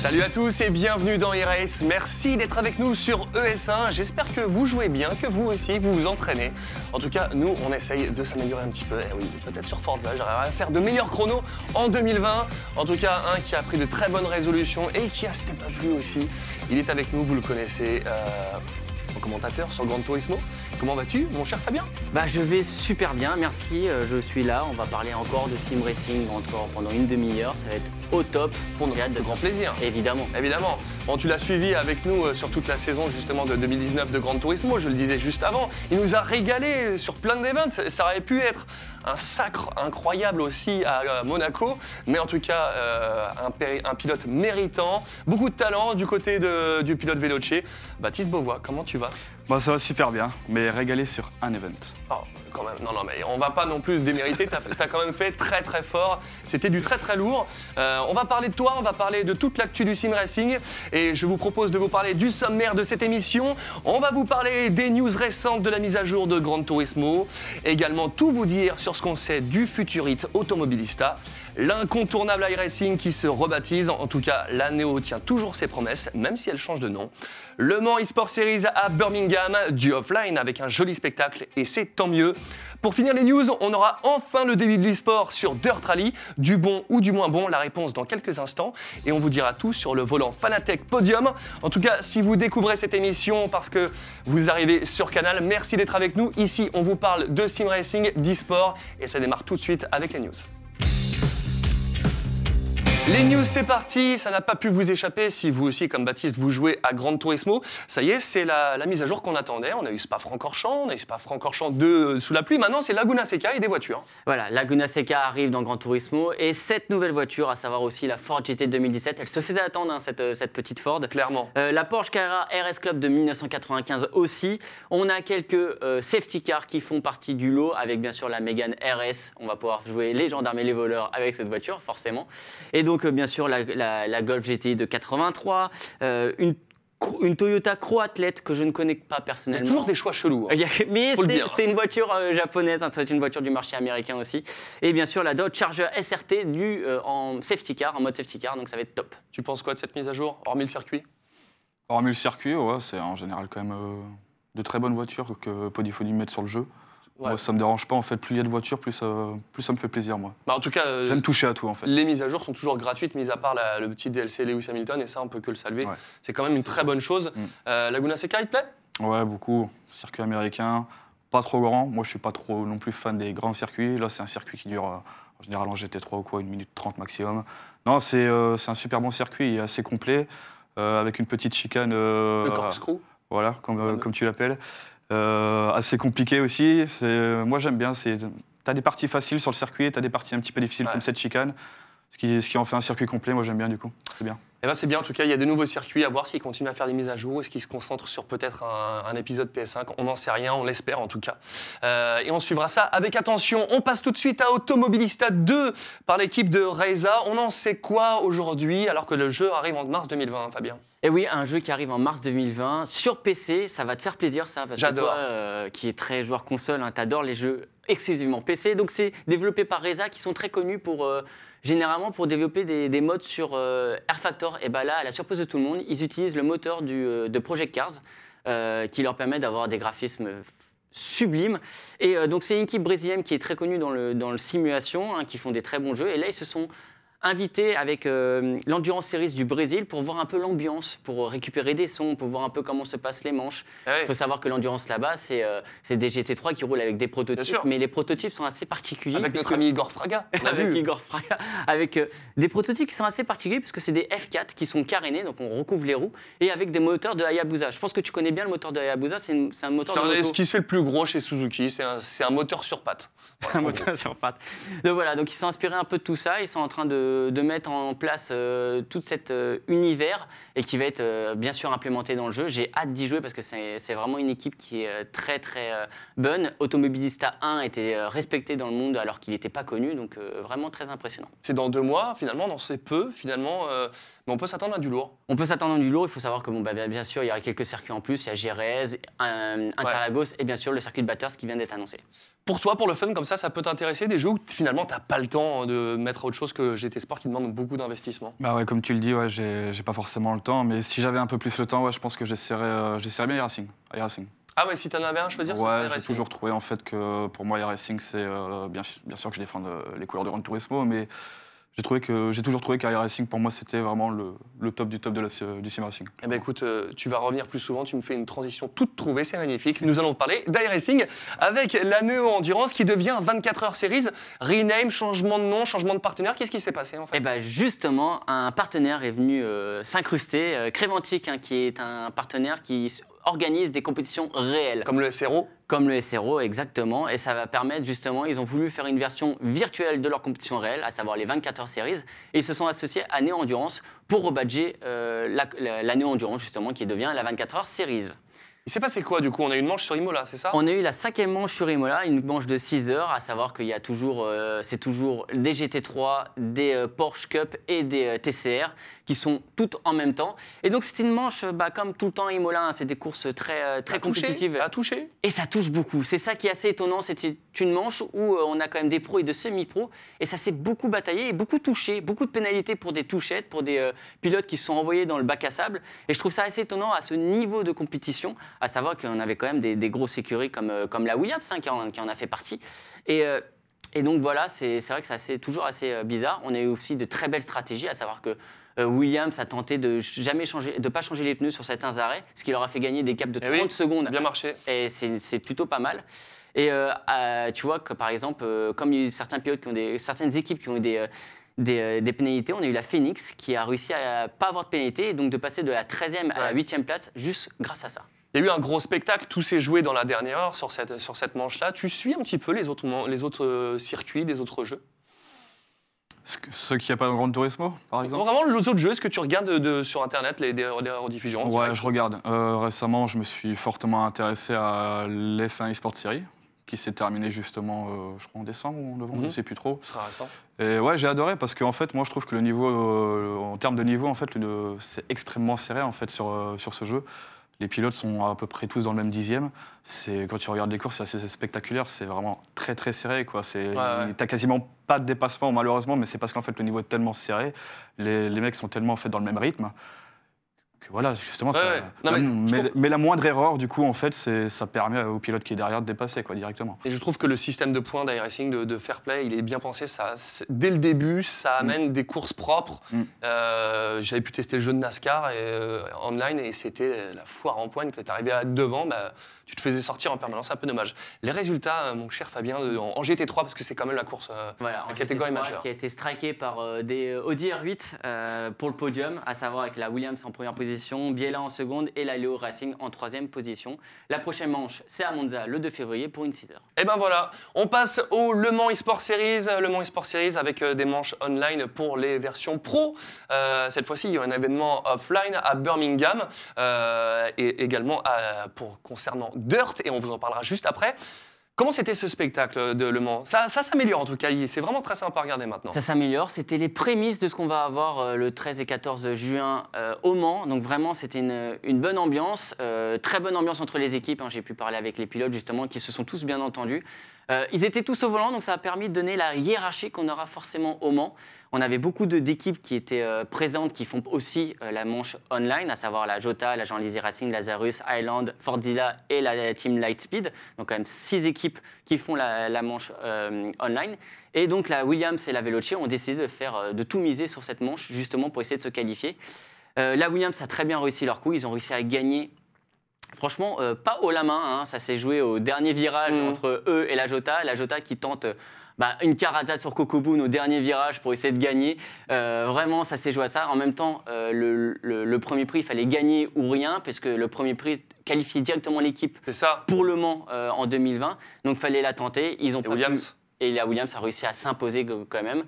Salut à tous et bienvenue dans e Merci d'être avec nous sur ES1. J'espère que vous jouez bien, que vous aussi vous vous entraînez. En tout cas, nous, on essaye de s'améliorer un petit peu. Eh oui, peut-être sur Forza, j'arriverai à faire de meilleurs chronos en 2020. En tout cas, un qui a pris de très bonnes résolutions et qui a step up lui aussi. Il est avec nous, vous le connaissez. Euh, commentateur sur Grand Turismo. Comment vas-tu, mon cher Fabien? Bah, je vais super bien, merci. Euh, je suis là. On va parler encore de sim racing encore pendant une demi-heure. Ça va être au top. Pour notre de grand plaisir. Évidemment. Évidemment. Bon, tu l'as suivi avec nous euh, sur toute la saison justement de 2019 de Grand Turismo, je le disais juste avant. Il nous a régalé sur plein d'événements. Ça aurait pu être un sacre incroyable aussi à Monaco, mais en tout cas euh, un, pilote méritant, beaucoup de talent du côté du pilote Veloce. Baptiste Beauvois, comment tu vas? Bah, Ça va super bien, mais régalé sur un event. Oh, Non, non, mais on va pas non plus démériter. Tu as, quand même fait très, très fort. C'était du très, très lourd. Euh, on va parler de toi, on va parler de toute l'actu du sim racing. Et je vous propose de vous parler du sommaire de cette émission. On va vous parler des news récentes de la mise à jour de Gran Turismo. Également, tout vous dire sur ce qu'on sait du Futurite Automobilista l'incontournable iRacing qui se rebaptise. En tout cas, la Neo tient toujours ses promesses, même si elle change de nom. Le Mans eSport Series à Birmingham, du offline avec un joli spectacle et c'est tant mieux. Pour finir les news, on aura enfin le début de l'e-sport sur Dirt Rally, du bon ou du moins bon, la réponse dans quelques instants et on vous dira tout sur le volant Fanatec Podium. En tout cas, si vous découvrez cette émission parce que vous arrivez sur Canal, merci d'être avec nous. Ici, on vous parle de sim racing, d'e-sport et ça démarre tout de suite avec les news. Les news, c'est parti. Ça n'a pas pu vous échapper si vous aussi, comme Baptiste, vous jouez à Grand Turismo. Ça y est, c'est la, mise à jour qu'on attendait. On a eu Spa-Francorchamps, on a eu Spa-Francorchamps 2 euh, sous la pluie. Maintenant, c'est Laguna Seca et des voitures. Voilà, Laguna Seca arrive dans Grand Turismo. Et cette nouvelle voiture, à savoir aussi la Ford GT 2017, elle se faisait attendre, hein, cette, euh, cette, petite Ford. Clairement. Euh, la Porsche Carrera RS Club de 1995 aussi. On a quelques safety cars qui font partie du lot, avec bien sûr la Mégane RS. On va pouvoir jouer les gendarmes et les voleurs avec cette voiture, forcément. Et donc, bien sûr, la, Golf GTI de 83, euh, une une Toyota Croathlète que je ne connais pas personnellement. Il y a toujours des choix chelous. Hein. Mais c'est une voiture euh, japonaise, hein, c'est une voiture du marché américain aussi. Et bien sûr la Dodge Charger SRT du, euh, en safety car, en mode safety car, donc ça va être top. Tu penses quoi de cette mise à jour, hormis le circuit? Hormis le circuit, ouais, c'est en général quand même de très bonnes voitures que Podyphony met sur le jeu. Moi, ça me dérange pas. En fait, plus il y a de voitures, plus, plus ça me fait plaisir, moi. Bah, en tout cas, euh, j'aime toucher à tout, en fait. Les mises à jour sont toujours gratuites, mis à part le petit DLC Lewis Hamilton, et ça, on peut que le saluer. C'est quand même une très bonne chose. Mm. Euh, Laguna Seca, il te plaît? Ouais, beaucoup. Circuit américain, pas trop grand. Moi, je suis pas trop non plus fan des grands circuits. Là, c'est un circuit qui dure, euh, en général, en GT3 ou quoi, une minute trente maximum. Non, c'est un super bon circuit, il est assez complet, avec une petite chicane. le corkscrew Voilà, comme, comme tu l'appelles. Euh, assez compliqué aussi. Moi, j'aime bien. Tu as des parties faciles sur le circuit, tu as des parties un petit peu difficiles comme cette chicane. Ce qui, ce qui en fait un circuit complet, moi j'aime bien du coup. C'est bien. Eh ben c'est bien, en tout cas, il y a des nouveaux circuits à voir s'ils continuent à faire des mises à jour, est-ce qu'ils se concentrent sur peut-être un, épisode PS5, on n'en sait rien, on l'espère en tout cas. Euh, et on suivra ça avec attention. On passe tout de suite à Automobilista 2 par l'équipe de Reza. On en sait quoi aujourd'hui alors que le jeu arrive en mars 2020, Fabien? Et eh oui, un jeu qui arrive en mars 2020 sur PC, ça va te faire plaisir ça. J'adore. Toi, euh, qui est très joueur console, hein, t'adores les jeux exclusivement PC. Donc c'est développé par Reza qui sont très connus pour... Euh, généralement pour développer des, modes sur euh, Air Factor. Et bien là, à la surprise de tout le monde, ils utilisent le moteur euh, de Project Cars euh, qui leur permet d'avoir des graphismes sublimes. Et donc c'est une équipe brésilienne qui est très connue dans le, dans le simulation, hein, qui font des très bons jeux. Et là, ils se sont invité avec euh, l'Endurance Series du Brésil pour voir un peu l'ambiance, pour récupérer des sons, pour voir un peu comment se passent les manches. Ah Il faut savoir que l'endurance là-bas, c'est euh, des GT3 qui roulent avec des prototypes, mais les prototypes sont assez particuliers. Avec notre ami Igor Fraga, on a avec Igor Fraga, avec euh, des prototypes qui sont assez particuliers puisque c'est des F4 qui sont carénés, donc on recouvre les roues, et avec des moteurs de Hayabusa. Je pense que tu connais bien le moteur de Hayabusa, c'est un moteur de ce qui se fait le plus gros chez Suzuki, c'est un, un, moteur sur pattes. un moteur sur pattes. Donc voilà, donc ils sont inspirés un peu de tout ça, ils sont en train de, de mettre en place euh, tout cet euh, univers et qui va être euh, bien sûr implémenté dans le jeu. J'ai hâte d'y jouer parce que c'est vraiment une équipe qui est très très bonne. Automobilista 1 était respecté dans le monde alors qu'il n'était pas connu, donc vraiment très impressionnant. C'est dans deux mois, finalement, dans ces peu, finalement Mais on peut s'attendre à du lourd. On peut s'attendre à du lourd. Il faut savoir que, bon, bah, bien bien sûr, il y aura quelques circuits en plus. Il y a Jerez, Interlagos et bien sûr le circuit de Bathurst qui vient d'être annoncé. Pour toi, pour le fun comme ça, ça peut t'intéresser des jeux où finalement t'as pas le temps de mettre autre chose que GT Sport qui demande beaucoup d'investissement. Bah ouais, comme tu le dis, ouais, j'ai pas forcément le temps, mais si j'avais un peu plus le temps, ouais, je pense que j'essaierais euh, j'essaierais bien iRacing. iRacing. Ah ouais, si t'en avais un à choisir, Ouais, serait j'ai Racing. toujours trouvé en fait que pour moi iRacing c'est euh, bien, bien sûr que je défends euh, les couleurs de Gran Turismo, mais j'ai trouvé que j'ai toujours trouvé qu'iRacing pour moi c'était vraiment le, le top du top de la, du sim racing. Eh ben écoute, euh, tu vas revenir plus souvent, tu me fais une transition toute trouvée, c'est magnifique. Nous allons parler d'iRacing avec la Neo Endurance qui devient 24 heures Series, rename, changement de nom, changement de partenaire. Qu'est-ce qui s'est passé en fait? Et ben justement, un partenaire est venu euh, s'incruster, euh, hein, qui est un partenaire qui s- organise des compétitions réelles. Comme le SRO Comme le SRO, exactement. Et ça va permettre, justement, ils ont voulu faire une version virtuelle de leur compétition réelle, à savoir les 24 heures series. Et ils se sont associés à Neo Endurance pour rebadger euh, la, la, la Neo Endurance, justement, qui devient la 24 heures series. Il s'est passé quoi du coup? On a eu une manche sur Imola, c'est ça? On a eu la cinquième manche sur Imola, une manche de 6 heures, à savoir qu'il y a toujours, euh, c'est toujours des GT3, des euh, Porsche Cup et des euh, TCR qui sont toutes en même temps. Et donc c'était une manche, bah, comme tout le temps Imola, hein, c'est des courses très, Ça très touché compétitives. Ça a touché Et ça touche beaucoup. C'est ça qui est assez étonnant. C'est une manche où euh, on a quand même des pros et de semi-pros. Et ça s'est beaucoup bataillé et beaucoup touché. Beaucoup de pénalités pour des touchettes, pour des euh, pilotes qui se sont envoyés dans le bac à sable. Et je trouve ça assez étonnant à ce niveau de compétition, à savoir qu'on avait quand même des, des grosses écuries comme, euh, comme la Williams hein, qui, en, qui en a fait partie. Et. et donc voilà, c'est c'est vrai que c'est toujours assez bizarre. On a eu aussi de très belles stratégies, à savoir que Williams a tenté de jamais changer, de pas changer les pneus sur certains arrêts, ce qui leur a fait gagner des caps de Eh 30 oui, secondes Bien marché. et c'est plutôt pas mal. Et euh, euh, tu vois que par exemple, euh, comme il y a eu certains pilotes qui ont des, certaines équipes qui ont eu des, euh, des, euh, des pénalités, on a eu la Phoenix qui a réussi à pas avoir de pénalité et donc de passer de la 13e à la Ouais. 8e place juste grâce à ça. Il y a eu un gros spectacle, tout s'est joué dans la dernière heure sur cette, sur cette manche-là. Tu suis un petit peu les autres, les autres euh, circuits, des autres jeux? Ceux qui n'ont pas de Gran Turismo, par exemple Vraiment, les autres jeux, est-ce que tu regardes de- de- sur Internet les, des, des rediffusions Ouais, je regarde. Euh, récemment, je me suis fortement intéressé à l'F1 eSport Series, qui s'est terminé justement, euh, je crois, en décembre ou en novembre, Mhm. je ne sais plus trop. Ce sera récent. Et ouais, j'ai adoré parce qu'en fait, moi, je trouve que le niveau, euh, en termes de niveau, en fait, c'est extrêmement serré en fait sur, sur ce jeu. Les pilotes sont à peu près tous dans le même dixième. C'est quand tu regardes les courses, c'est assez spectaculaire. C'est vraiment très très serré quoi. C'est, Ouais, ouais. t'as quasiment pas de dépassement malheureusement, mais c'est parce qu'en fait le niveau est tellement serré, les, les mecs sont tellement en fait dans le même rythme que voilà, justement. Ça-. Non, mais la moindre erreur, du coup, en fait, ça permet au pilote qui est derrière de dépasser quoi directement. Et je trouve que le système de points d'iRacing, de, de fair play, il est bien pensé. Ça, dès le début, ça amène des courses propres. Mm. Euh, J'avais pu tester le jeu de NASCAR et, euh, online et c'était la foire en poigne que tu arrivais à être devant. Bah, tu te faisais sortir en permanence, c'est un peu dommage. Les résultats, euh, mon cher Fabien, de- en, en GT3, parce que c'est quand même la course. euh, Voilà, en catégorie GT3, majeure. Qui a été striké par euh, des euh, Audi R8 euh, pour le podium, à savoir avec la Williams en première position, Biella en seconde et la Leo Racing en troisième position. La prochaine manche, c'est à Monza le 2 février pour une 6 heures. Et ben voilà, on passe au Le Mans eSport Series. Le Mans eSport Series avec euh, des manches online pour les versions pro. Euh, cette fois-ci, il y a un événement offline à Birmingham euh, et également à- pour, concernant Dirt, et on vous en parlera juste après. Comment c'était ce spectacle de Le Mans? Ça, ça s'améliore en tout cas, c'est vraiment très sympa à regarder maintenant. Ça s'améliore. C'était les prémices de ce qu'on va avoir euh, le 13 et 14 juin euh, au Mans. Donc vraiment, c'était une, une bonne ambiance, euh, très bonne ambiance entre les équipes. hein. J'ai pu parler avec les pilotes justement, qui se sont tous bien entendus. Euh, ils étaient tous au volant, donc ça a permis de donner la hiérarchie qu'on aura forcément au Mans. On avait beaucoup d'équipes qui étaient euh, présentes, qui font aussi euh, la manche online, à savoir la Jota, la Jean-Lizzy Racing, Lazarus, Highland, Fordzilla et la team Lightspeed. Donc quand même six équipes qui font la, manche online. Et donc la Williams et la Veloce ont décidé de faire, de tout miser sur cette manche, justement pour essayer de se qualifier. La Williams a très bien réussi leur coup. Ils ont réussi à gagner. Franchement, euh, pas haut la main. hein. Ça s'est joué au dernier virage Mhm. entre eux et la Jota. La Jota qui tente euh, bah, une carada sur Kokoboon au dernier virage pour essayer de gagner. Euh, vraiment, ça s'est joué à ça. En même temps, euh, le, le- le premier prix, il fallait gagner ou rien, puisque le premier prix qualifiait directement l'équipe pour le Mans en 2020. Donc, il fallait la tenter. Ils ont Et pas Williams pu- et la Williams a réussi à s'imposer quand même.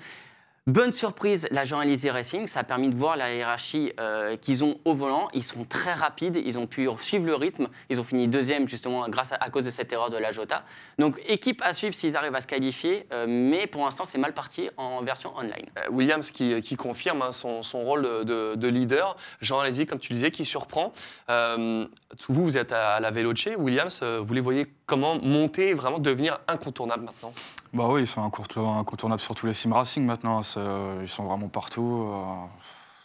Bonne surprise, l'agent Elysée Racing, ça a permis de voir la hiérarchie euh, qu'ils ont au volant. Ils sont très rapides, ils ont pu suivre le rythme. Ils ont fini deuxième justement grâce à, à cause de cette erreur de la Jota. Donc équipe à suivre s'ils arrivent à se qualifier, euh, mais pour l'instant c'est mal parti en version online. Euh, Williams qui, confirme hein, son, rôle de, de- de leader. Jean Alesi, comme tu disais, qui surprend. Vous, vous êtes à la Veloce. Williams, vous les voyez comment monter et vraiment devenir incontournables maintenant Bah oui, ils sont incontour- incontournables sur tous les sim racing maintenant. c'est, euh, Ils sont vraiment partout.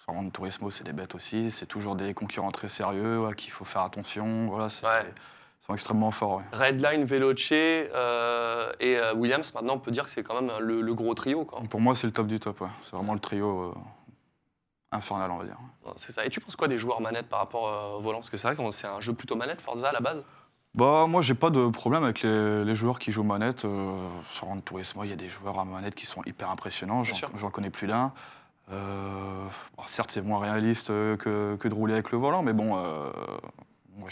Sur Grand Turismo, c'est des bêtes aussi. C'est toujours des concurrents très sérieux à qui il faut faire attention. Voilà, c'est- Ouais. Ils sont extrêmement forts. ouais. Redline, Veloce euh, et euh, Williams, maintenant, on peut dire que c'est quand même le, le gros trio. quoi. Pour moi, c'est le top du top. ouais. C'est vraiment le trio euh, infernal, on va dire. C'est ça. Et tu penses quoi des joueurs manettes par rapport au volant? Parce que c'est vrai que c'est un jeu plutôt manette, Forza à la base. Bah, moi, j'ai pas de problème avec les, les joueurs qui jouent manette. Euh, sur Grand Turismo, il y a des joueurs à manette qui sont hyper impressionnants. J'en connais plus d'un. Euh, bon, certes, c'est moins réaliste euh, que, que de rouler avec le volant, mais bon, euh, moi,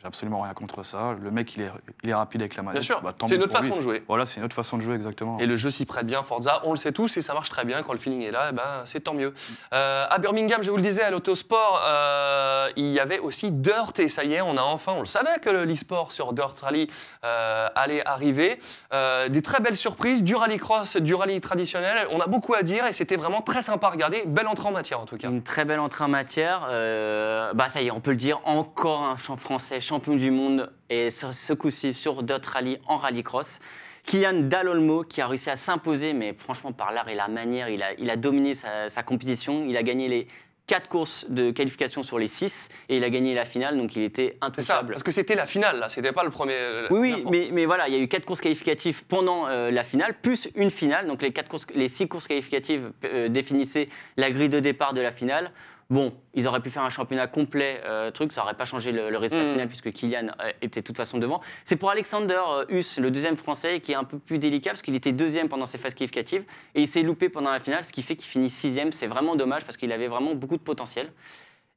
j'ai absolument rien contre ça. Le mec, il est, il est rapide avec la manette. Bien sûr, Bah, c'est notre pour façon lui. de jouer. Voilà, c'est une autre façon de jouer, exactement. Et le jeu s'y prête bien, Forza, on le sait tous, et ça marche très bien. Quand le feeling est là, eh ben, c'est tant mieux. Euh, à Birmingham, je vous le disais, à l'autosport, euh, il y avait aussi Dirt, et ça y est, on a enfin, on le savait que le- l'e-sport sur Dirt Rally euh, allait arriver. Euh, des très belles surprises, du rallycross, du rallye traditionnel. On a beaucoup à dire, et c'était vraiment très sympa à regarder. Belle entrée en matière, en tout cas. Une très belle entrée en matière. euh, bah ça y est, on peut le dire, encore un champ français champion du monde et ce coup-ci sur Dot Rally en rallycross. Kylian Dalolmo qui a réussi à s'imposer, mais franchement par l'art et la manière, il a, il a dominé sa, sa compétition. Il a gagné les quatre courses de qualification sur les six et il a gagné la finale, donc il était C'est ça, intouchable. parce que c'était la finale, là, c'était pas le premier. Oui, oui, mais, mais voilà, il y a eu quatre courses qualificatives pendant euh, la finale, plus une finale. Donc les, quatre courses, les six courses qualificatives euh, définissaient la grille de départ de la finale. Bon, ils auraient pu faire un championnat complet, euh, truc, ça n'aurait pas changé le, le résultat Mm. final puisque Kylian euh, était de toute façon devant. C'est pour Alexander euh, Huss, le deuxième français, qui est un peu plus délicat parce qu'il était deuxième pendant ses phases qualificatives et il s'est loupé pendant la finale, ce qui fait qu'il finit sixième. C'est vraiment dommage parce qu'il avait vraiment beaucoup de potentiel.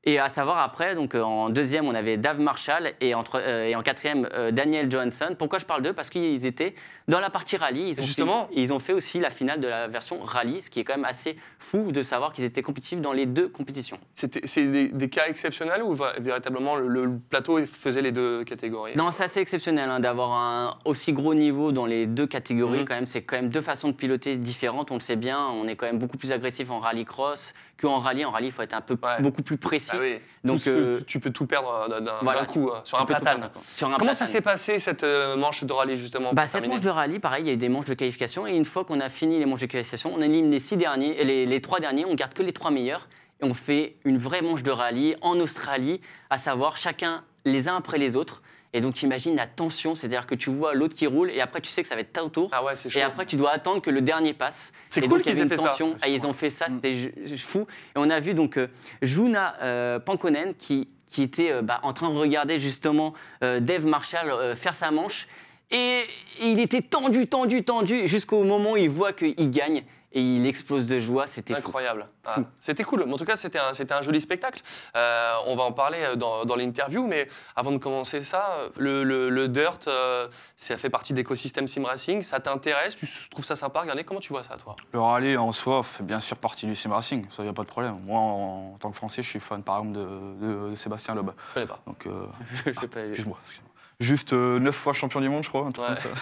Et à savoir après, donc euh, en deuxième, on avait Dave Marshall et en, tro- euh, et en quatrième, euh, Daniel Johansson. Pourquoi je parle d'eux? Parce qu'ils étaient dans la partie rallye. Ils ont Justement. fait, ils ont fait aussi la finale de la version rallye, ce qui est quand même assez fou de savoir qu'ils étaient compétitifs dans les deux compétitions. C'est des, des cas exceptionnels ou véritablement le, le plateau faisait les deux catégories? Non, c'est assez exceptionnel hein, d'avoir un aussi gros niveau dans les deux catégories. Mhm. Quand même, c'est quand même deux façons de piloter différentes. On le sait bien. On est quand même beaucoup plus agressif en rallycross qu'en rallye. En rallye, il faut être un peu Ouais. beaucoup plus précis. Ah oui. Donc, Tout euh, tu peux tout perdre d'un- d'un voilà, coup, hein, sur un platane. Sur un Comment ça s'est passé cette euh, manche de rallye justement Bah, cette manche de rallye, pareil, il y a eu des manches de qualification. Et une fois qu'on a fini les manches de qualification, on élimine les six derniers, les trois derniers, on garde que les trois meilleurs. Et on fait une vraie manche de rallye en Australie, à savoir chacun les uns après les autres. Et donc, tu imagines la tension, c'est-à-dire que tu vois l'autre qui roule, et après, tu sais que ça va être ton tour. Ah ouais, c'est chaud. Et après, tu dois attendre que le dernier passe. C'est Et cool qu'ils aient fait ça. Ah, ils ont fait ça, c'était fou. Et on a vu donc euh, Juna euh, Pankonen qui, qui était euh, bah, en train de regarder justement euh, Dave Marshall faire sa manche. Et, et il était tendu, tendu, tendu, jusqu'au moment où il voit qu'il gagne. Et il explose de joie, c'était. Incroyable. Ah, c'était cool. En tout cas, c'était un, c'était un joli spectacle. Euh, on va en parler euh, dans, dans l'interview, mais avant de commencer ça, le, le- le Dirt, euh, ça fait partie de l'écosystème Sim Racing. Ça t'intéresse? Tu trouves ça sympa? Regardez, comment tu vois ça, toi? Le rallye en soi fait bien sûr partie du sim racing, ça y a pas de problème. Moi, en, en tant que Français, je suis fan par exemple de, de- de Sébastien Loeb. Je connais pas. Donc, euh, Je sais pas, excuse-moi. Juste euh, neuf fois champion du monde, je crois.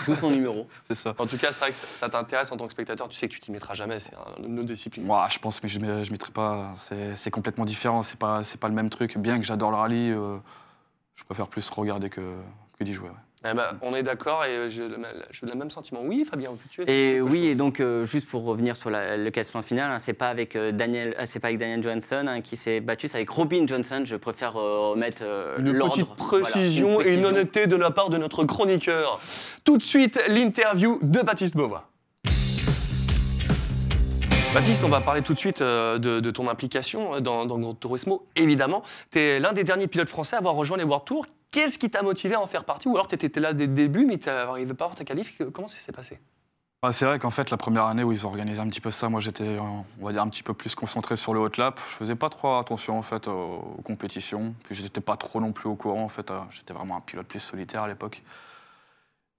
d'où son numéro. C'est ça. En tout cas, c'est vrai que ça, ça t'intéresse en tant que spectateur. Tu sais que tu t'y mettras jamais. C'est un- une autre discipline. Moi, je pense que je ne mettrai pas. C'est c'est complètement différent. C'est pas, c'est pas le même truc. Bien que j'adore le rallye, euh, je préfère plus regarder que, que d'y jouer. ouais. Eh ben, on est d'accord et j'ai le, j'ai le même sentiment. Oui, Fabien, tu es Et oui, chose. et donc euh, juste pour revenir sur la- le classement final, hein, c'est pas avec euh, Daniel, euh, c'est pas avec Daniel Johansson hein, qui s'est battu, c'est avec Robin Johnson. Je préfère euh, remettre euh, Une petite Voilà, précision une et une honnêteté de la part de notre chroniqueur. Tout de suite, l'interview de Baptiste Beauvois. Baptiste, on va parler tout de suite euh, de, de ton implication euh, dans, dans Grand Turismo, évidemment. Tu es l'un des derniers pilotes français à avoir rejoint les World Tours. Qu'est-ce qui t'a motivé à en faire partie? Ou alors tu étais là dès le début, mais tu n'arrivais pas à avoir ta qualif Comment ça s'est passé? Ah, c'est vrai qu'en fait, la première année où ils ont organisé un petit peu ça, moi j'étais, on va dire, un petit peu plus concentré sur le hot lap. Je faisais pas trop attention en fait aux, compétitions. Puis j'étais pas trop non plus au courant en fait. euh, J'étais vraiment un pilote plus solitaire à l'époque.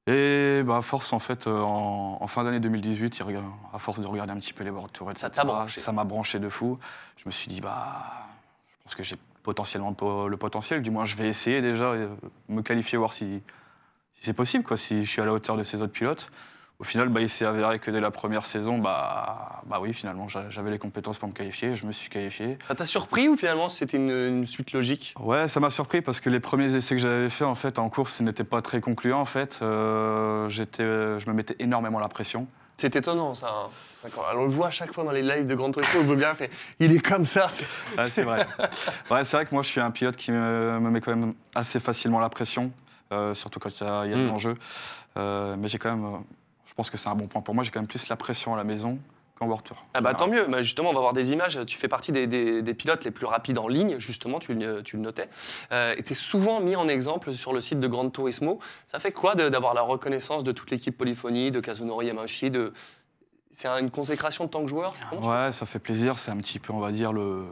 Et bah, à force, en fait, euh, en, en fin d'année 2018, il regarde- à force de regarder un petit peu les World Tour, Ça t'a branché. Ça m'a branché de fou. Je me suis dit, bah, je pense que j'ai potentiellement le po- le potentiel. Du moins, je vais essayer déjà, et me qualifier, voir si, si c'est possible, quoi, si je suis à la hauteur de ces autres pilotes. Au final, bah, il s'est avéré que dès la première saison, bah, bah oui, finalement, j'a- j'avais les compétences pour me qualifier. Je me suis qualifié. Ça t'a surpris ou finalement c'était une, une suite logique? Ouais, ça m'a surpris parce que les premiers essais que j'avais faits en fait en course n'étaient pas très concluants en fait. Euh, je me mettais énormément la pression. C'est étonnant ça. hein. Qu'on- on le voit à chaque fois dans les lives de Grand Turismo, on bien fait. Il est comme ça. c'est- Ouais, c'est vrai. ouais, c'est vrai que moi je suis un pilote qui me, me met quand même assez facilement la pression, euh, surtout quand il y a, y a de Mm. l'enjeu. Euh, mais j'ai quand même, euh, je pense que c'est un bon point pour moi. J'ai quand même plus la pression à la maison qu'en World Tour. Ah bah tant mieux, Bah, justement on va voir des images, tu fais partie des, des- des pilotes les plus rapides en ligne, justement, tu, le- tu le notais, euh, et tu es souvent mis en exemple sur le site de Grand Turismo. Ça fait quoi d'avoir la reconnaissance de toute l'équipe Polyphonie, de Kazunori Yamauchi de... C'est un- une consécration de tant que joueur Ouais, ça fait plaisir. C'est un petit peu, on va dire, le,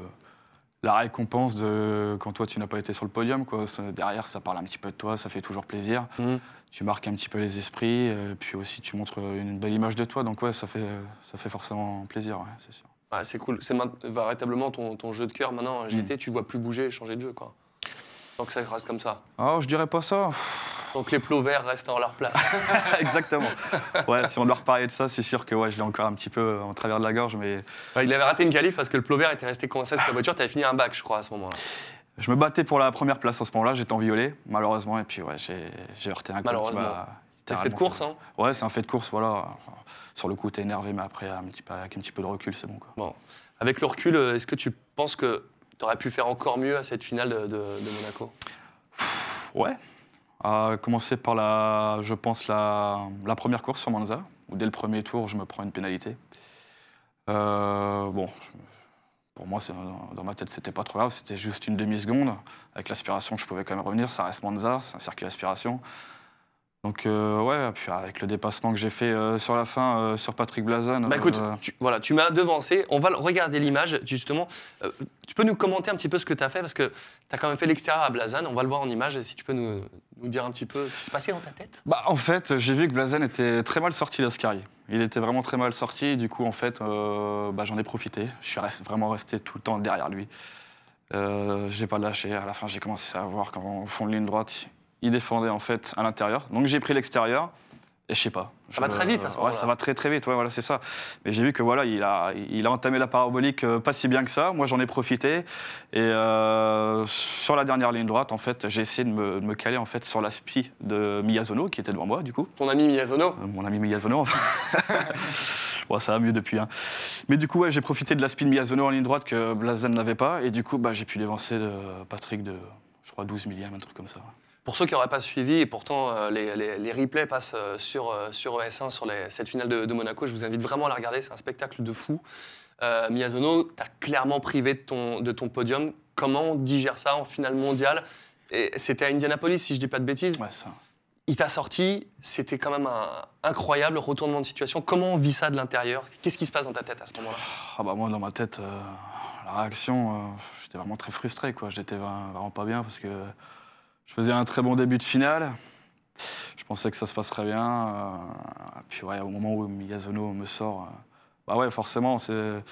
la récompense de quand toi tu n'as pas été sur le podium. Quoi. Ça- derrière, ça parle un petit peu de toi, ça fait toujours plaisir. Mhm. Tu marques un petit peu les esprits, euh, puis aussi tu montres une belle image de toi. Donc ouais, ça fait, ça fait forcément plaisir, ouais, c'est sûr. Ouais, c'est cool, c'est véritablement ton, ton jeu de cœur maintenant, GT, tu vois plus bouger et changer de jeu. quoi. Donc ça reste comme ça. Oh, je dirais pas ça. Donc les plots verts restent en leur place. Exactement. Ouais, si on doit reparler de ça, c'est sûr que ouais, je l'ai encore un petit peu en travers de la gorge, mais Ouais, il avait raté une qualif parce que le plot vert était resté coincé sur la voiture, tu avais fini un bac je crois à ce moment-là. je me battais pour la première place à ce moment-là. J'étais en violet, malheureusement, et puis ouais, j'ai j'ai heurté un coup Malheureusement. m'a T'as fait de course hein Ouais, c'est un fait de course, voilà. Sur le coup, t'es énervé, mais après, un avec un petit peu de recul, c'est bon. Quoi. Bon, avec le recul, euh, est-ce que tu penses que tu aurais pu faire encore mieux à cette finale de, Monaco Ouais. À commencer par la, je pense, la, première course sur Monza, où dès le premier tour, je me prends une pénalité. Euh, bon, pour moi, dans ma tête, c'était pas trop grave, c'était juste une demi-seconde. Avec l'aspiration, je pouvais quand même revenir, ça reste Monza, c'est un circuit d'aspiration. Donc, euh, ouais, puis avec le dépassement que j'ai fait euh, sur la fin, euh, sur Patrick Blazon. Bah écoute, tu, voilà, tu m'as devancé. On va regarder l'image, justement. Tu peux nous commenter un petit peu ce que tu as fait parce que tu as quand même fait l'extérieur à Blazan. On va le voir en image. Si tu peux nous, nous dire un petit peu ce qui s'est passé dans ta tête. Bah, en fait, j'ai vu que Blazen était très mal sorti d'Ascari. Il était vraiment très mal sorti. et Du coup, en fait, bah, j'en ai profité. Je suis vraiment resté tout le temps derrière lui. Je l'ai pas lâché. À la fin, j'ai commencé à voir qu'en fond de ligne droite, il défendait en fait à l'intérieur. Donc j'ai pris l'extérieur. Et je sais pas. Ça va très vite à ce Ouais, moment-là. ça va très très vite. Ouais, voilà, c'est ça. Mais j'ai vu que voilà, il a, il a entamé la parabolique euh, pas si bien que ça. Moi, j'en ai profité. Et euh, sur la dernière ligne droite, en fait, j'ai essayé de me, de me caler en fait sur l'aspi de Miyazono qui était devant moi, du coup. Ton ami Miyazono Euh, mon ami Miyazono. bon, ça va mieux depuis. hein. Mais du coup, ouais, j'ai profité de la spin Miyazono en ligne droite que Blazen n'avait pas. Et du coup, bah, j'ai pu dévancer de Patrick de, je crois, 12 millième, un truc comme ça. Pour ceux qui n'auraient pas suivi, et pourtant euh, les, les- les replays passent euh, sur, euh, sur ES1, sur les- cette finale de, de Monaco, je vous invite vraiment à la regarder, c'est un spectacle de fou. Miyazono, t'as clairement privé de ton, de ton podium. Comment on digère ça en finale mondiale? C'était à Indianapolis, si je dis pas de bêtises. Ouais, ça. Il t'a sorti, c'était quand même un incroyable retournement de situation. Comment on vit ça de l'intérieur? Qu'est-ce qui se passe dans ta tête à ce moment-là? Ah bah moi, dans ma tête, la réaction, euh, j'étais vraiment très frustré. quoi. J'étais vra- vraiment pas bien parce que je faisais un très bon début de finale. Je pensais que ça se passerait bien. euh, puis ouais, au moment où Miyazono me sort, euh, bah ouais, forcément, c'est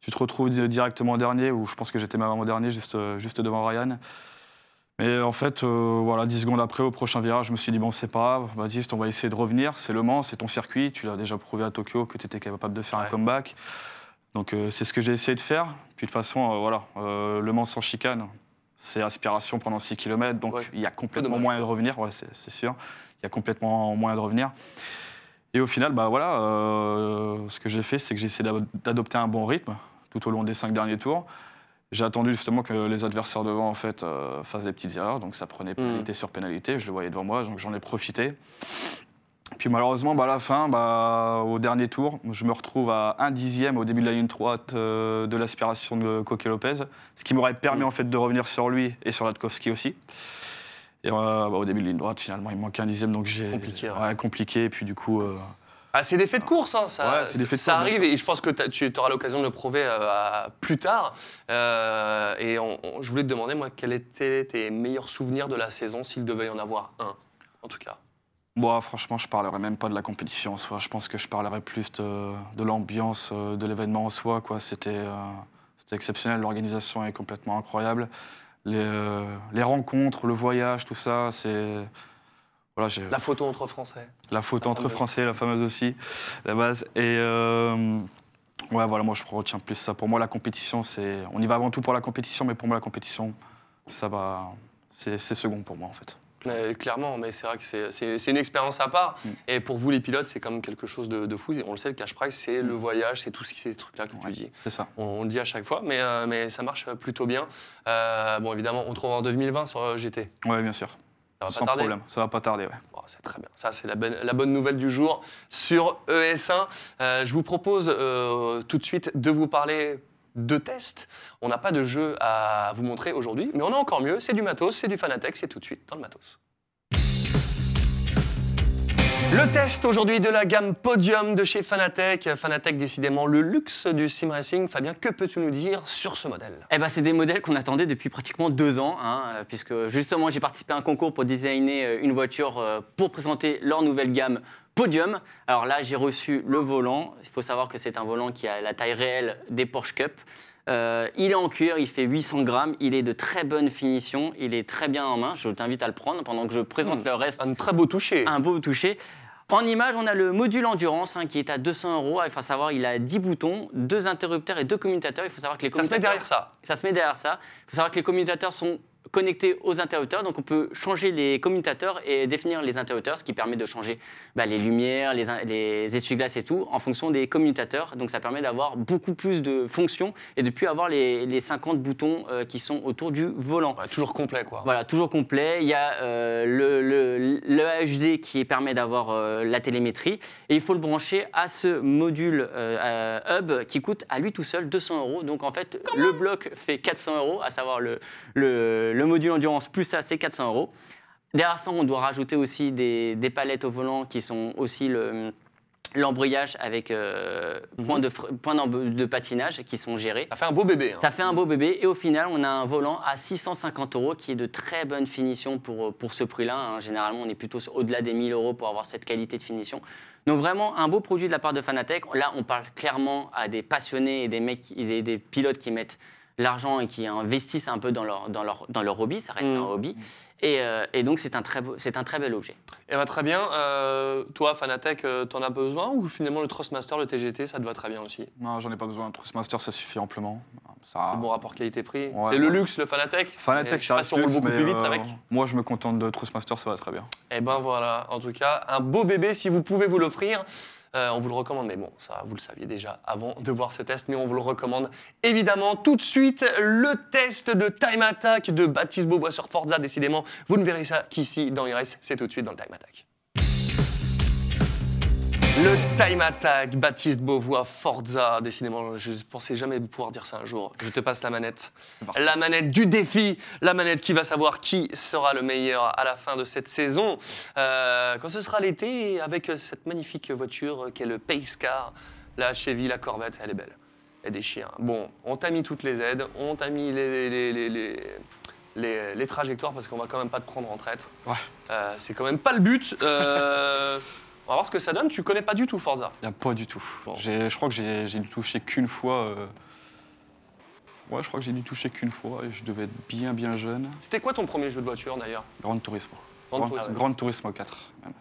tu te retrouves di- directement dernier, ou je pense que j'étais même avant dernier, juste, juste devant Ryan. Mais en fait, euh, voilà, 10 secondes après, au prochain virage, je me suis dit, bon, c'est pas grave, Baptiste, on va essayer de revenir. C'est Le Mans, c'est ton circuit. Tu l'as déjà prouvé à Tokyo que tu étais capable de faire Ouais. un comeback. Donc, euh, c'est ce que j'ai essayé de faire. Puis, de toute façon, euh, voilà, euh, Le Mans sans chicane, c'est aspiration pendant 6 km. Donc, Ouais. il y a complètement dommage. moyen de revenir. Ouais, c'est sûr. Il y a complètement moyen de revenir. Et au final, bah voilà, euh, ce que j'ai fait, c'est que j'ai essayé d'ado- d'adopter un bon rythme tout au long des cinq derniers tours. J'ai attendu justement que les adversaires devant en fait euh, fassent des petites erreurs, donc ça prenait pénalité sur pénalité. Je le voyais devant moi, donc j'en ai profité. Puis malheureusement, bah, à la fin, bah, au dernier tour, je me retrouve à un dixième au début de la ligne droite euh, de l'aspiration de Coque Lopez, ce qui m'aurait permis Mm. en fait de revenir sur lui et sur Latkowski aussi. Et euh, bah, au début de la ligne droite, finalement, il me manquait un dixième, donc j'ai Compliqué, ouais. ouais, compliqué. Et puis du coup, euh, Ah, c'est des faits de course, hein, ça, Ouais, de course, arrive et je pense que tu auras l'occasion de le prouver euh, plus tard. Euh, et on- on- je voulais te demander, moi, quels étaient tes meilleurs souvenirs de la saison, s'il devait y en avoir un, en tout cas? Moi, franchement, je parlerai même pas de la compétition en soi. Je pense que je parlerai plus de, de l'ambiance euh, de l'événement en soi. Quoi. C'était, euh, c'était exceptionnel. L'organisation est complètement incroyable. Les, euh, les rencontres, le voyage, tout ça, c'est. Voilà, j'ai La photo entre Français. la photo la entre fameuse. Français, la fameuse aussi, la base. Et euh, ouais, voilà, moi, je retiens plus ça. Pour moi, la compétition, c'est. On y va avant tout pour la compétition, mais pour moi, la compétition, ça va. C'est c'est second pour moi, en fait. Clairement, mais c'est vrai que c'est- une expérience à part. Mm. Et pour vous, les pilotes, c'est quand même quelque chose de, de fou. On le sait, le cash price, c'est le voyage, c'est tout ce qui- ces trucs-là que tu dis. C'est ça. On, on le dit à chaque fois, mais, euh, mais ça marche plutôt bien. Euh, bon, évidemment, on trouve en 2020 sur euh, GT. Ouais, bien sûr. Ça va Sans pas tarder. problème. Ça va pas tarder, ouais. Bon, c'est très bien. Ça, c'est la bonne, la bonne nouvelle du jour sur ES1. Euh, je vous propose tout de suite de vous parler de tests. On n'a pas de jeu à vous montrer aujourd'hui, mais on a encore mieux. C'est du matos, c'est du Fanatec, c'est tout de suite dans le matos. Le test aujourd'hui de la gamme Podium de chez Fanatec. Fanatec, décidément, le luxe du sim racing. Fabien, que peux-tu nous dire sur ce modèle? Eh ben, c'est des modèles qu'on attendait depuis pratiquement deux ans, hein, puisque justement j'ai participé à un concours pour designer euh, une voiture euh, pour présenter leur nouvelle gamme Podium. Alors là, j'ai reçu le volant. Il faut savoir que c'est un volant qui a la taille réelle des Porsche Cup. Euh, il est en cuir, il fait 800 grammes, il est de très bonne finition, il est très bien en main. Je t'invite à le prendre pendant que je présente Hmm. le reste Un très beau toucher. un beau toucher. En image, on a le module endurance hein, qui est à 200 euros. Il faut savoir, il a 10 boutons, deux interrupteurs et deux commutateurs. Il faut savoir que les Ça se met commutateurs, derrière ça. ça se met derrière ça. Il faut savoir que les commutateurs sont connectés aux interrupteurs, donc on peut changer les commutateurs et définir les interrupteurs, ce qui permet de changer bah, les lumières, les, essuie-glaces et tout, en fonction des commutateurs. Donc ça permet d'avoir beaucoup plus de fonctions et de plus avoir les, les 50 boutons euh, qui sont autour du volant. Toujours complet, quoi. Voilà, toujours complet. Il y a euh, le, le, le HD qui permet d'avoir euh, la télémétrie. Et il faut le brancher à ce module euh, euh, hub qui coûte à lui tout seul 200 euros. Donc en fait, le bloc fait 400 euros, à savoir le, le, le module endurance plus ça, c'est 400 euros. Derrière ça, on doit rajouter aussi des, des palettes au volant qui sont aussi le l'embrayage avec euh, points, de, de patinage qui sont gérés. Ça fait un beau bébé. hein. Ça fait un beau bébé et au final, on a un volant à 650 euros qui est de très bonne finition pour, pour ce prix-là. hein. Généralement, on est plutôt au-delà des 1000 euros pour avoir cette qualité de finition. Donc vraiment, un beau produit de la part de Fanatec. Là, on parle clairement à des passionnés et des, mecs, et des, des pilotes qui mettent l'argent et qui investissent un peu dans leur, dans leur, dans leur hobby. Ça reste Mm. un hobby. Et, euh, et donc, c'est un, très beau- c'est un très bel objet. Eh ben, très bien. Euh, toi, Fanatec, euh, t'en as besoin ou finalement le Trustmaster, le TGT, ça te va très bien aussi? Non, j'en ai pas besoin. Trustmaster, ça suffit amplement. Ça... C'est le bon rapport qualité-prix. Ouais, c'est le luxe, le Fanatec. Fanatec, Et je sais pas ça si on roule reste beaucoup plus vite avec. Moi, je me contente de Trustmaster, ça va très bien. Eh ben voilà, en tout cas, un beau bébé si vous pouvez vous l'offrir. Euh, on vous le recommande, mais bon, ça vous le saviez déjà avant de voir ce test, mais on vous le recommande évidemment. Tout de suite, le test de Time Attack de Baptiste Beauvois sur Forza, décidément. Vous ne verrez ça qu'ici dans IRS, c'est tout de suite dans le Time Attack. Le Time Attack, Baptiste Beauvois, Forza, décidément, je pensais jamais pouvoir dire ça un jour. Je te passe la manette. La manette du défi, la manette qui va savoir qui sera le meilleur à la fin de cette saison. Euh, quand ce sera l'été, avec cette magnifique voiture qu'est le Pace Car, la Chevy, la Corvette, elle est belle. Elle déchire. Bon, on t'a mis toutes les aides, on t'a mis les, les, les, les, les- les trajectoires parce qu'on va quand même pas te prendre en traître. Ouais. Euh, c'est quand même pas le but. Euh, on va voir ce que ça donne. Tu connais pas du tout Forza. Il n'y a pas du tout. Bon. J'ai- Je crois que j'ai j'ai dû toucher qu'une fois. euh, Ouais, je crois que j'ai dû toucher qu'une fois et je devais être bien, bien jeune. C'était quoi ton premier jeu de voiture d'ailleurs? Grand Turismo. Gran Grand, Turismo. Gran Turismo 4. même.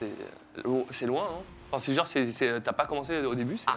C'est lo- C'est loin, hein Enfin, c'est genre, c'est- c'est- t'as pas commencé au début c'est- Ah.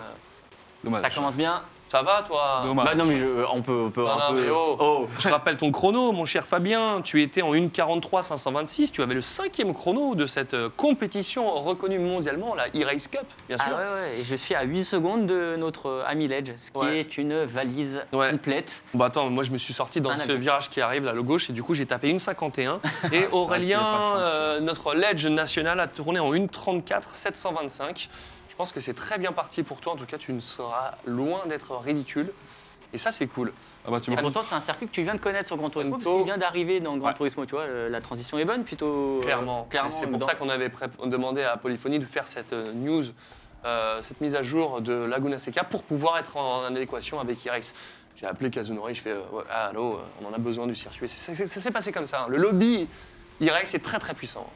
Dommage. Ça commence bien. Ça va, toi Dommage. Bah non, mais je- on peut, on peut Non, un non, peu. mais oh. Oh. Je rappelle ton chrono, mon cher Fabien. Tu étais en 1,43 526. Tu avais le cinquième chrono de cette euh, compétition reconnue mondialement, la e-Race Cup, bien Ah sûr. ouais, ouais, et je suis à 8 secondes de notre euh, ami Ledge, ce qui Ouais. est une valise Ouais. complète. Bon, attends, moi je me suis sorti dans Un ce avion. virage qui arrive là, le gauche, et du coup j'ai tapé 1,51. Et Aurélien, pas euh, notre Ledge national, a tourné en 1,34 725. Je pense que c'est très bien parti pour toi. En tout cas, tu ne seras loin d'être ridicule. Et ça, c'est cool. Ah bah, tu Et me pourtant, c'est un circuit que tu viens de connaître sur Gran Turismo, parce qu'il vient d'arriver dans Gran Ouais. Turismo, tu vois, euh, la transition est bonne, plutôt. euh, Clairement. Et c'est pour ça qu'on avait demandé à Polyphonie de faire cette euh, news, euh, cette mise à jour de Laguna Seca pour pouvoir être en, adéquation avec Irex. J'ai appelé Kazunori, je fais euh, Ouais, ah, allô, euh, on en a besoin du circuit. Ça, s'est passé comme ça. hein. Le lobby Irex est très très puissant.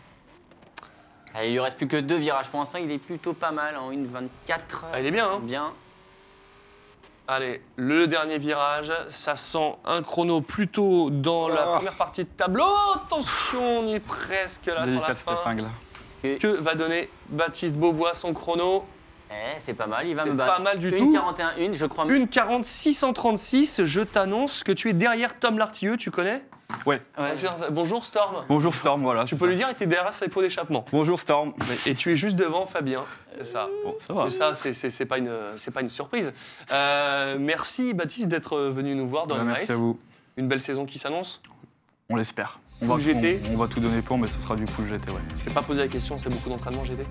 Ah, il lui reste plus que deux virages. Pour l'instant, il est plutôt pas mal en 1,24. Ah, il est bien, hein. Bien. Allez, le dernier virage, ça sent un chrono plutôt dans la Oh. première partie de tableau. Attention, on y est presque là sur la fin. épingle. Que va donner Baptiste Beauvois son chrono Eh, c'est pas mal, il va me battre. pas mal du Une tout. 41 1, je crois. Une 4636, je t'annonce que tu es derrière Tom Lartilleux, tu connais? Ouais. Ouais. Bonjour Storm. Bonjour Storm, voilà. Tu peux lui dire qu'il était derrière ses pots d'échappement. Bonjour Storm. Et tu es juste devant Fabien. Ça. Bon, ça va. Ça, c'est- c'est c'est pas, une- c'est pas une surprise. Euh, merci Baptiste d'être venu nous voir dans Bah, le merci à vous. Une belle saison qui s'annonce. On l'espère. On Full va, GT. on, on va tout donner pour, mais ce sera du full GT, ouais. Je t'ai pas posé la question, c'est beaucoup d'entraînement GT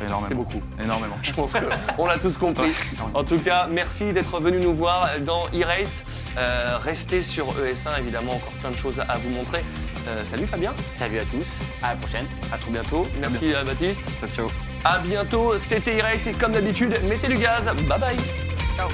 Énormément. C'est beaucoup. Énormément. Je pense qu'on l'a tous compris. En tout cas, merci d'être venu nous voir dans e-race. Euh, restez sur ES1, évidemment, encore plein de choses à vous montrer. Euh, salut Fabien, Salut à tous, à la prochaine. à tout bientôt. Merci à Baptiste. Ciao, ciao. À bientôt, c'était e-race et comme d'habitude, mettez du gaz. Bye bye. Ciao.